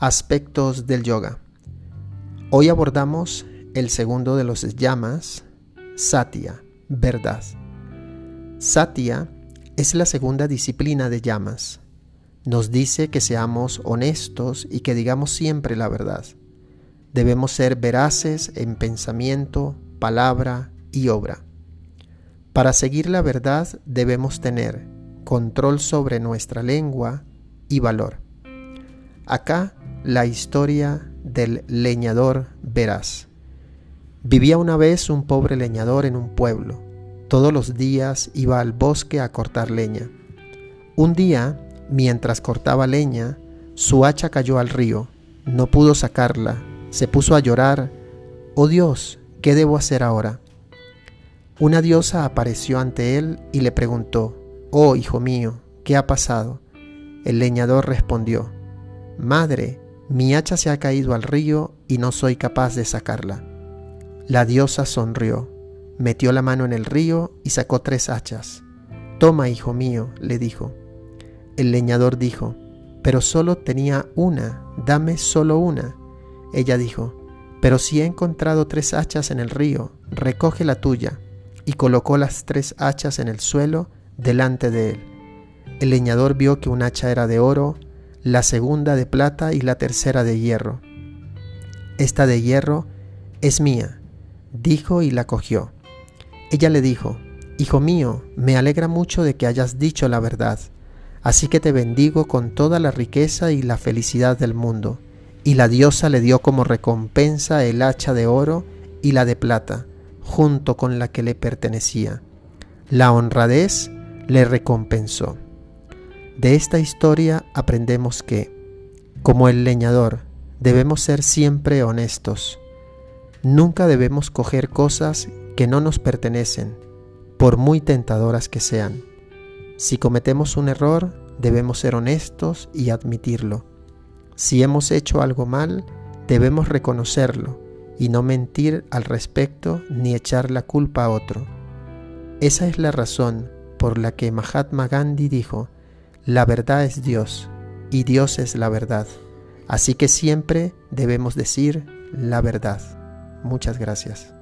Aspectos del yoga. Hoy abordamos el segundo de los llamas, Satya, verdad. Satya es la segunda disciplina de llamas. Nos dice que seamos honestos y que digamos siempre la verdad. Debemos ser veraces en pensamiento, palabra y obra. Para seguir la verdad debemos tener control sobre nuestra lengua y valor. Acá la historia del leñador veraz. Vivía una vez un pobre leñador en un pueblo. Todos los días iba al bosque a cortar leña. Un día, mientras cortaba leña, su hacha cayó al río. No pudo sacarla. Se puso a llorar. Oh Dios, ¿qué debo hacer ahora? Una diosa apareció ante él y le preguntó, Oh hijo mío, ¿qué ha pasado? El leñador respondió, Madre, mi hacha se ha caído al río y no soy capaz de sacarla. La diosa sonrió, metió la mano en el río y sacó tres hachas. Toma, hijo mío, le dijo. El leñador dijo, pero solo tenía una, dame solo una. Ella dijo, pero si he encontrado tres hachas en el río, recoge la tuya. Y colocó las tres hachas en el suelo delante de él. El leñador vio que un hacha era de oro, la segunda de plata y la tercera de hierro. Esta de hierro es mía, dijo y la cogió. Ella le dijo, Hijo mío, me alegra mucho de que hayas dicho la verdad, así que te bendigo con toda la riqueza y la felicidad del mundo. Y la diosa le dio como recompensa el hacha de oro y la de plata, junto con la que le pertenecía. La honradez le recompensó. De esta historia aprendemos que, como el leñador, debemos ser siempre honestos. Nunca debemos coger cosas que no nos pertenecen, por muy tentadoras que sean. Si cometemos un error, debemos ser honestos y admitirlo. Si hemos hecho algo mal, debemos reconocerlo y no mentir al respecto ni echar la culpa a otro. Esa es la razón por la que Mahatma Gandhi dijo, la verdad es Dios y Dios es la verdad. Así que siempre debemos decir la verdad. Muchas gracias.